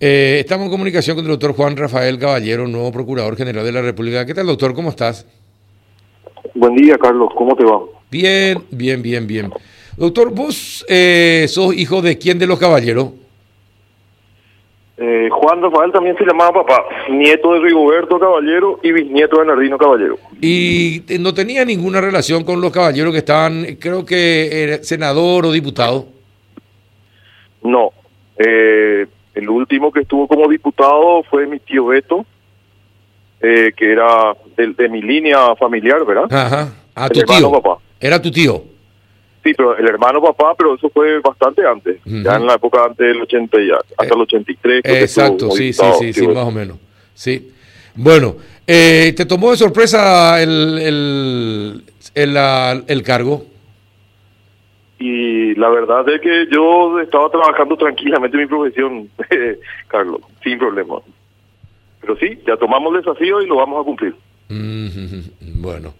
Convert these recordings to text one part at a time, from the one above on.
Eh, estamos en comunicación con el doctor Juan Rafael Caballero, nuevo Procurador General de la República. ¿Qué tal, doctor? ¿Cómo estás? Buen día, Carlos. ¿Cómo te va? Bien, bien, bien, bien. Doctor, ¿vos eh, sos hijo de quién de los caballeros? Eh, Juan Rafael también se llamaba papá, nieto de Rigoberto Caballero y bisnieto de Nardino Caballero. ¿Y no tenía ninguna relación con los caballeros que estaban, creo que era senador o diputado? No. Eh, el último que estuvo como diputado fue mi tío Beto, eh, que era de, mi línea familiar, ¿verdad? Ajá. Ah, tu tío. Papá. Era tu tío. Sí, pero el hermano papá, pero eso fue bastante antes, ya en la época antes del 80 ya, hasta el 83. Exacto, sí, sí, sí, sí, más o menos. Sí. Bueno, eh, ¿te tomó de sorpresa el, el, el, el, cargo? Y la verdad es que yo estaba trabajando tranquilamente en mi profesión, Carlos, sin problema. Pero sí, ya tomamos el desafío y lo vamos a cumplir. Bueno.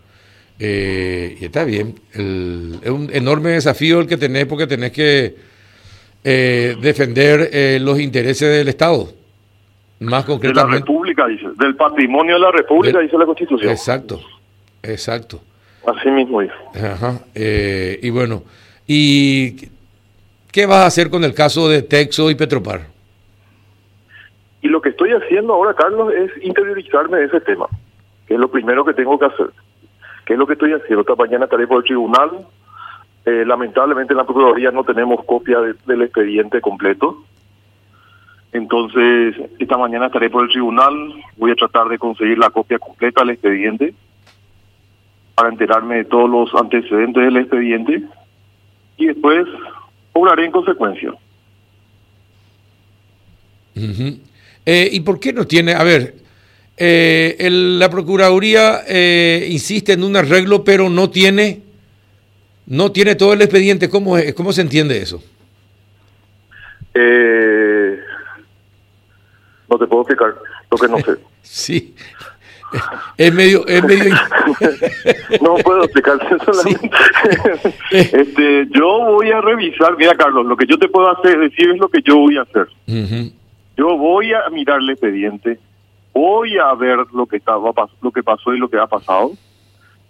Eh, y está bien. es un enorme desafío el que tenés porque tenés que eh, defender eh, los intereses del Estado. Más concretamente. De la República, dice. Del patrimonio de la República, dice la Constitución. Exacto, exacto. Así mismo dice. Ajá. y bueno, ¿y qué vas a hacer con el caso de Texo y Petropar? Y lo que estoy haciendo ahora, Carlos, es interiorizarme de ese tema, que es lo primero que tengo que hacer. ¿Qué es lo que estoy haciendo? Esta mañana estaré por el tribunal. Eh, lamentablemente en la Procuraduría no tenemos copia del expediente completo. Entonces, esta mañana estaré por el tribunal. Voy a tratar de conseguir la copia completa del expediente para enterarme de todos los antecedentes del expediente y después obraré en consecuencia. eh, ¿Y por qué no tiene, a ver, eh, la Procuraduría eh, insiste en un arreglo, pero no tiene, no tiene todo el expediente. ¿Cómo, cómo se entiende eso? Eh, no te puedo explicar lo que no sé. sí. Es medio, es medio... no puedo explicar solamente. este, yo voy a revisar, mira Carlos, lo que yo te puedo hacer, decir es lo que yo voy a hacer. Yo voy a mirar el expediente, voy a ver lo que estaba lo que pasó y lo que ha pasado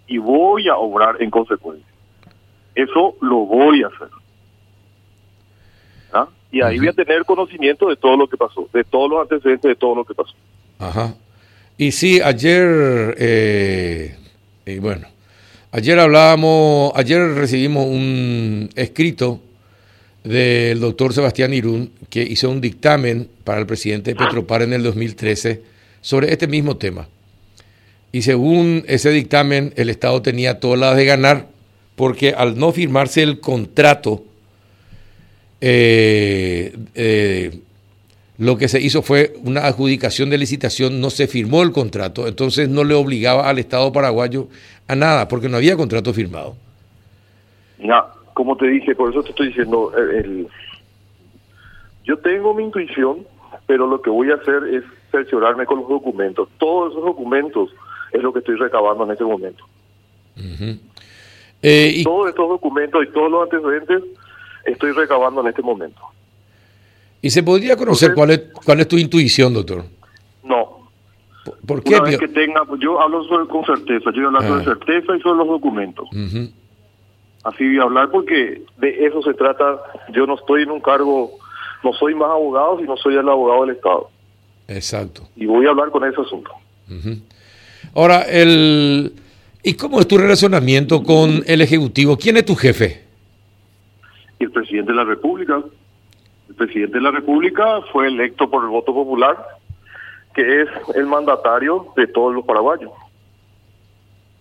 y voy a obrar en consecuencia. Eso lo voy a hacer. ¿Ah? Y ahí voy a tener conocimiento de todo lo que pasó, de todos los antecedentes de todo lo que pasó. Ajá. Y sí, ayer, eh, y bueno, ayer hablábamos, ayer recibimos un escrito del doctor Sebastián Irún que hizo un dictamen para el presidente de Petropar en el 2013 sobre este mismo tema. Y según ese dictamen, el Estado tenía todas las de ganar, porque al no firmarse el contrato, eh, eh, lo que se hizo fue una adjudicación de licitación, no se firmó el contrato, entonces no le obligaba al Estado paraguayo a nada, porque no había contrato firmado. No, como te dije, por eso te estoy diciendo, yo tengo mi intuición, pero lo que voy a hacer es cerciorarme con los documentos. Todos esos documentos es lo que estoy recabando en este momento. Eh, todos estos documentos y todos los antecedentes estoy recabando en este momento. ¿Y se podría conocer cuál es cuál es tu intuición, doctor? No. ¿Por, qué? Una vez que tenga, yo hablo con certeza, yo hablo ah. certeza y sobre los documentos. Así voy a hablar porque de eso se trata. Yo no estoy en un cargo, no soy más abogado, sino soy el abogado del Estado. Exacto. Y voy a hablar con ese asunto. Ahora, el, ¿y cómo es tu relacionamiento con el Ejecutivo? ¿Quién es tu jefe? El presidente de la República. El presidente de la República fue electo por el voto popular, que es el mandatario de todos los paraguayos.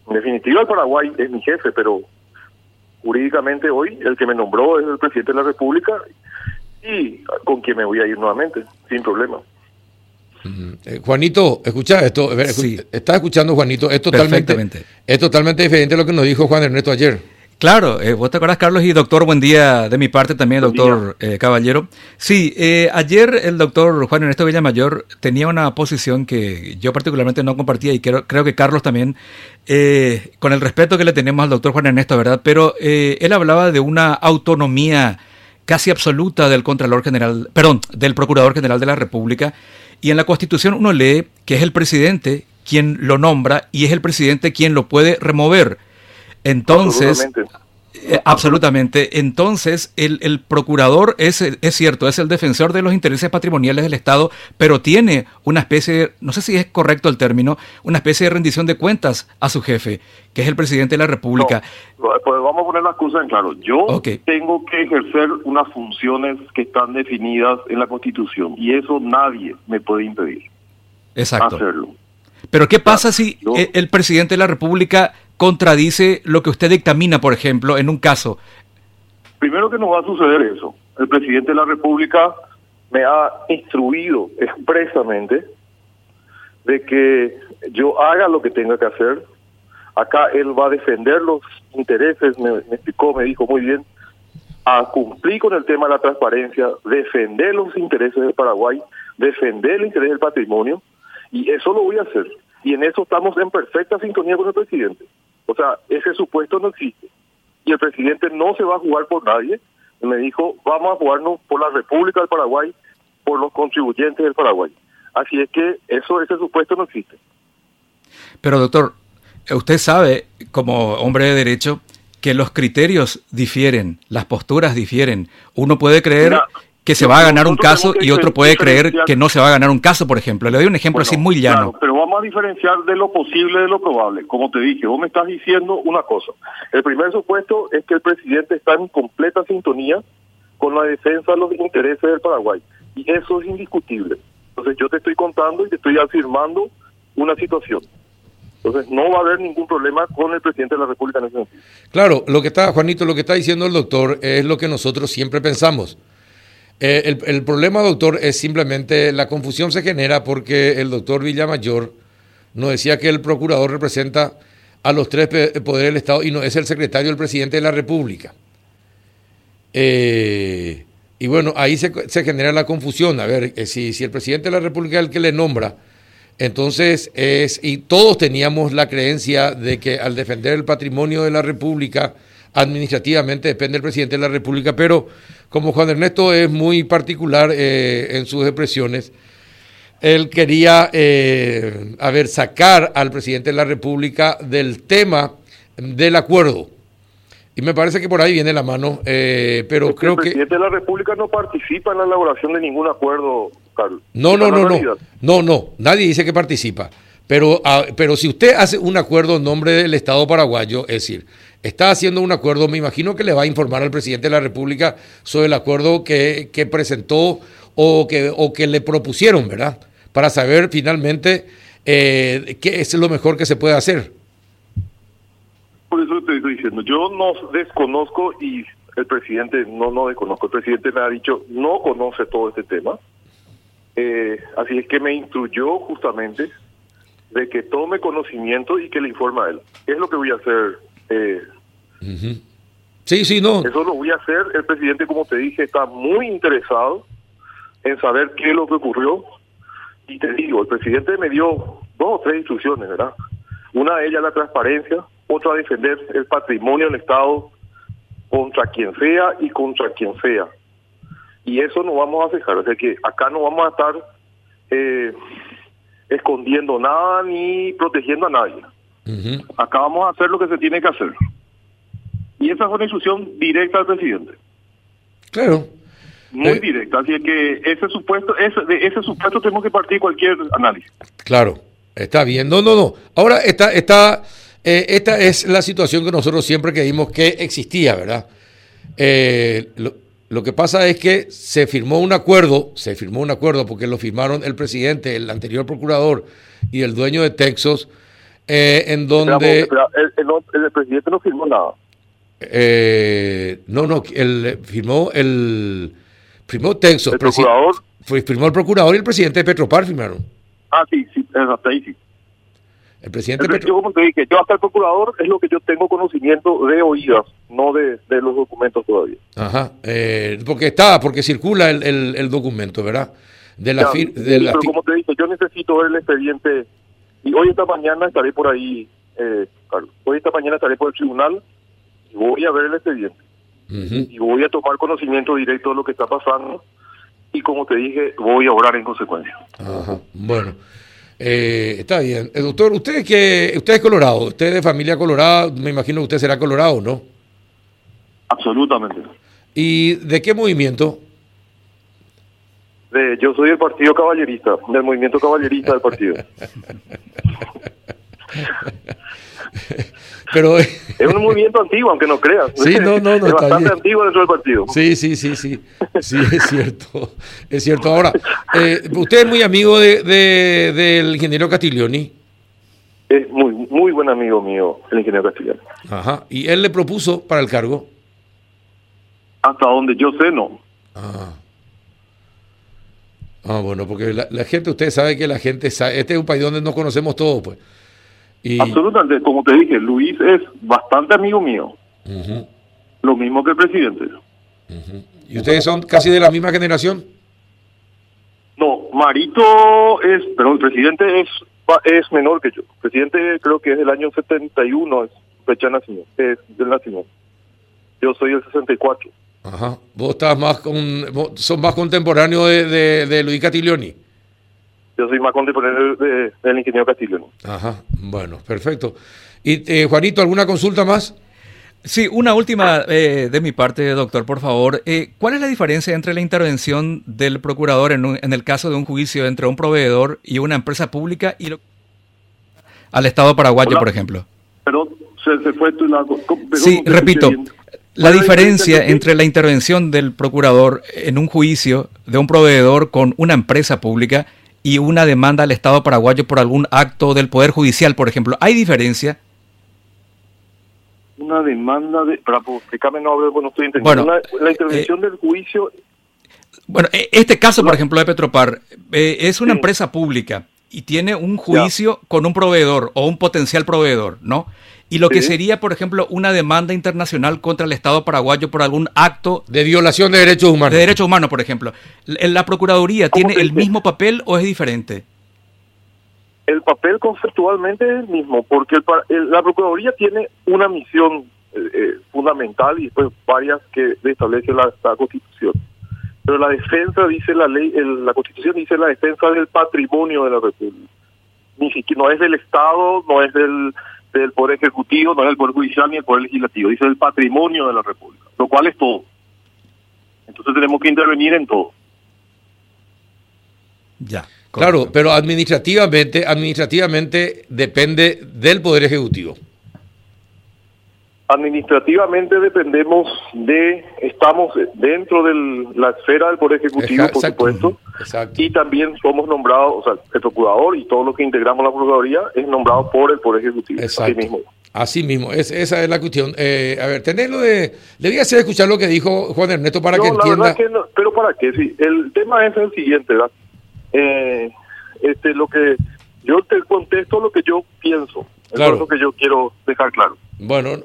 En definitiva, el Paraguay es mi jefe, pero jurídicamente hoy el que me nombró es el presidente de la República y con quien me voy a ir nuevamente, sin problema. Eh, Juanito, escucha esto, estás escuchando Juanito, es totalmente, es totalmente diferente a lo que nos dijo Juan Ernesto ayer. Claro, eh, vos te acuerdas, Carlos, y doctor, buen día de mi parte también, doctor eh, Caballero. Sí, ayer el doctor Juan Ernesto Villamayor tenía una posición que yo particularmente no compartía y creo, creo que Carlos también, con el respeto que le tenemos al doctor Juan Ernesto, ¿verdad? Pero él hablaba de una autonomía casi absoluta del Contralor General, perdón, del Procurador General de la República. Y en la Constitución uno lee que es el presidente quien lo nombra y es el presidente quien lo puede remover. Entonces, eh, absolutamente. Entonces, el, el procurador es, es cierto, es el defensor de los intereses patrimoniales del Estado, pero tiene una especie, no sé si es correcto el término, una especie de rendición de cuentas a su jefe, que es el presidente de la República. pues vamos a poner las cosas en claro. Yo tengo que ejercer unas funciones que están definidas en la Constitución y eso nadie me puede impedir. Exacto. Hacerlo. Pero ¿qué pasa si el presidente de la República contradice lo que usted dictamina, por ejemplo, en un caso? Primero que no va a suceder eso. El presidente de la República me ha instruido expresamente de que yo haga lo que tenga que hacer. Acá él va a defender los intereses, me, me explicó, me dijo muy bien, a cumplir con el tema de la transparencia, defender los intereses de Paraguay, defender el interés del patrimonio, y eso lo voy a hacer. Y en eso estamos en perfecta sintonía con el presidente. O sea, ese supuesto no existe. Y el presidente no se va a jugar por nadie. Me dijo, vamos a jugarnos por la República del Paraguay, por los contribuyentes del Paraguay. Así es que eso, ese supuesto no existe. Pero doctor, usted sabe, como hombre de derecho, que los criterios difieren, las posturas difieren. Uno puede creer que se va a ganar un caso y otro puede creer que no se va a ganar un caso, por ejemplo. Le doy un ejemplo así muy llano. pero vamos a diferenciar de lo posible de lo probable. Como te dije, vos me estás diciendo una cosa. El primer supuesto es que el presidente está en completa sintonía con la defensa de los intereses del Paraguay. Y eso es indiscutible. Entonces yo te estoy contando y te estoy afirmando una situación. Entonces no va a haber ningún problema con el presidente de la República en ese sentido. Claro, lo que está, Juanito, lo que está diciendo el doctor es lo que nosotros siempre pensamos. Eh, el, problema, doctor, es simplemente la confusión se genera porque el doctor Villamayor nos decía que el procurador representa a los tres poderes del Estado y no es el secretario del presidente de la República. Eh, y bueno, ahí se, genera la confusión. A ver, eh, si, si el presidente de la República es el que le nombra, entonces es, y todos teníamos la creencia de que al defender el patrimonio de la República, administrativamente depende del presidente de la República, pero como Juan Ernesto es muy particular eh, en sus expresiones, él quería, eh, a ver, sacar al presidente de la República del tema del acuerdo. Y me parece que por ahí viene la mano, eh, pero creo que... El presidente de la República no participa en la elaboración de ningún acuerdo, Carlos. No, no, no, no, no, no, nadie dice que participa. Pero, ah, pero si usted hace un acuerdo en nombre del Estado paraguayo, es decir, está haciendo un acuerdo, me imagino que le va a informar al presidente de la República sobre el acuerdo que, presentó o que, o que le propusieron, ¿verdad? Para saber finalmente eh, qué es lo mejor que se puede hacer. Por eso te estoy diciendo, yo no desconozco y el presidente no no desconozco, el presidente me ha dicho no conoce todo este tema, eh, así es que me instruyó justamente de que tome conocimiento y que le informe a él. ¿Qué es lo que voy a hacer? Eh, Sí, sí, no. Eso lo voy a hacer. El presidente, como te dije, está muy interesado en saber qué es lo que ocurrió. Y te digo, el presidente me dio dos o tres instrucciones, ¿verdad? Una de ellas la transparencia, otra defender el patrimonio del Estado contra quien sea y contra quien sea. Y eso no vamos a dejar. O sea que acá no vamos a estar eh, escondiendo nada ni protegiendo a nadie. Acá vamos a hacer lo que se tiene que hacer. Y esa fue una instrucción directa al presidente. Claro. Muy eh, directa. Así que ese supuesto, ese, de ese supuesto tenemos que partir cualquier análisis. Claro. Está bien. No, no, no. Ahora está, está, eh, esta es la situación que nosotros siempre creímos que existía, ¿verdad? Eh, lo, lo, que pasa es que se firmó un acuerdo, se firmó un acuerdo porque lo firmaron el presidente, el anterior procurador y el dueño de Texas, eh, en donde... el, presidente no firmó nada. Eh, no, no, el, firmó el... Firmó Texas. El procurador. Firmó el procurador y el presidente de Petropar firmaron. Ah, sí, sí, hasta ahí sí. El presidente el, Yo como te dije, yo hasta el procurador es lo que yo tengo conocimiento de oídas, no de, de los documentos todavía. Ajá, eh, porque está, porque circula el, el, documento, ¿verdad? De la, de la pero como te dije, yo necesito ver el expediente y hoy esta mañana estaré por ahí, eh, Carlos. Hoy esta mañana estaré por el tribunal y voy a ver el expediente. y voy a tomar conocimiento directo de lo que está pasando y como te dije, voy a orar en consecuencia. Ajá. Bueno, eh, está bien. Eh, doctor, usted que usted es colorado, usted es de familia colorada, me imagino que usted será colorado, ¿no? Absolutamente. ¿Y de qué movimiento? De, yo soy del partido caballerista, del movimiento caballerista del partido. Pero es un movimiento antiguo, aunque no creas. Sí, no, no, no. Es bastante antiguo dentro del partido. Sí, sí, sí, sí. Sí, es cierto. Es cierto. Ahora, eh, usted es muy amigo de, de, del ingeniero Castiglioni. Es muy, muy buen amigo mío, el ingeniero Castiglioni. Ajá. ¿Y él le propuso para el cargo? Hasta donde yo sé, no. Ah. Ah, bueno, porque la, la gente, usted sabe que la gente sabe, este es un país donde nos conocemos todos, pues. Y... Absolutamente, como te dije, Luis es bastante amigo mío. Lo mismo que el presidente. ¿Y ustedes son casi de la misma generación? No, Marito es, pero el presidente es es menor que yo. El presidente creo que es del año 71, es fecha de nacimiento, es del nacimiento. Yo soy del 64. Ajá. Vos estás más con, vos sos más contemporáneo de, de, de Luis Catiglioni. Yo soy más contemporáneo de- del ingeniero Castillo. Ajá. Bueno, perfecto. Y eh, Juanito, ¿alguna consulta más? Sí, una última eh, de mi parte, doctor, por favor. Eh, ¿Cuál es la diferencia entre la intervención del procurador en, un- en el caso de un juicio entre un proveedor y una empresa pública y lo- al Estado paraguayo, Hola. por ejemplo? Pero se, se fue tu lado. Sí, repito, bien. La ¿Cuál es diferencia entre- la intervención del procurador en un juicio de un proveedor con una empresa pública y una demanda al Estado paraguayo por algún acto del Poder Judicial, por ejemplo, ¿hay diferencia? Una demanda de... Para, pues, no bueno, estoy entendiendo. Bueno, la intervención del juicio Bueno, e- este caso, por ejemplo, de Petropar, eh, es una Sí. empresa pública y tiene un juicio con un proveedor o un potencial proveedor, ¿no? Y lo que sería, por ejemplo, una demanda internacional contra el Estado paraguayo por algún acto De violación de derechos humanos. de derechos humanos, por ejemplo. ¿La Procuraduría ¿Cómo tiene el mismo papel o es diferente? El papel conceptualmente es el mismo, porque el el- la Procuraduría tiene una misión eh, eh, fundamental y después varias que establece la, la Constitución. Pero la defensa, dice la ley, el- la Constitución dice la defensa del patrimonio de la República. Ni siquiera, no es del Estado, no es del, del Poder Ejecutivo, no es del Poder Judicial ni del Poder Legislativo, dice el patrimonio de la República, lo cual es todo. Entonces tenemos que intervenir en todo. Ya. Claro, pero administrativamente, administrativamente depende del Poder Ejecutivo. Administrativamente dependemos de, estamos dentro de la esfera del Poder Ejecutivo, por supuesto, Exacto. y también somos nombrados, o sea, el procurador y todo lo que integramos la Procuraduría es nombrado por el Poder Ejecutivo. Así Exacto. mismo. Así mismo, es, esa es la cuestión. Eh, a ver, tenerlo de... Le voy a hacer escuchar lo que dijo Juan Ernesto para No, que la entienda. que no, pero para qué, sí. El tema es el siguiente, ¿verdad? Eh, este, lo que yo te contesto lo que yo pienso. Eso Claro. es lo que yo quiero dejar claro. Bueno,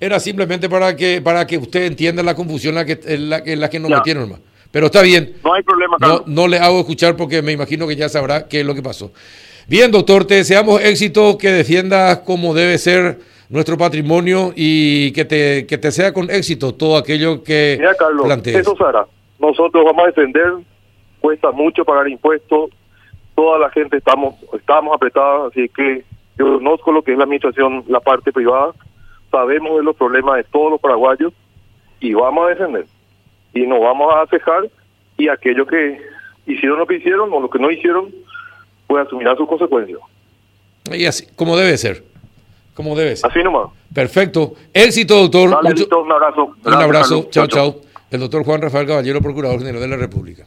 era simplemente para que para que usted entienda la confusión en la que, en la, que- en la que nos metieron, hermano. Pero está bien. No hay problema, No, Carlos. no le hago escuchar porque me imagino que ya sabrá qué es lo que pasó. Bien, doctor, te deseamos éxito, que defiendas como debe ser nuestro patrimonio y que te, que te sea con éxito todo aquello que Mira, Carlos, plantees. eso se hará. Nosotros vamos a defender, cuesta mucho pagar impuestos, toda la gente estamos estamos apretados, así que yo conozco lo que es la administración, la parte privada, sabemos de los problemas de todos los paraguayos y vamos a defender. Y nos vamos a cejar y aquellos que hicieron lo que hicieron o lo que no hicieron, pues asumirán sus consecuencias. Y así, como debe ser. Como debe ser. Así nomás. Perfecto. Éxito, doctor. Dale, Mucho- Lito, un abrazo. un abrazo. Chao, chao. El doctor Juan Rafael Caballero, Procurador General de la República.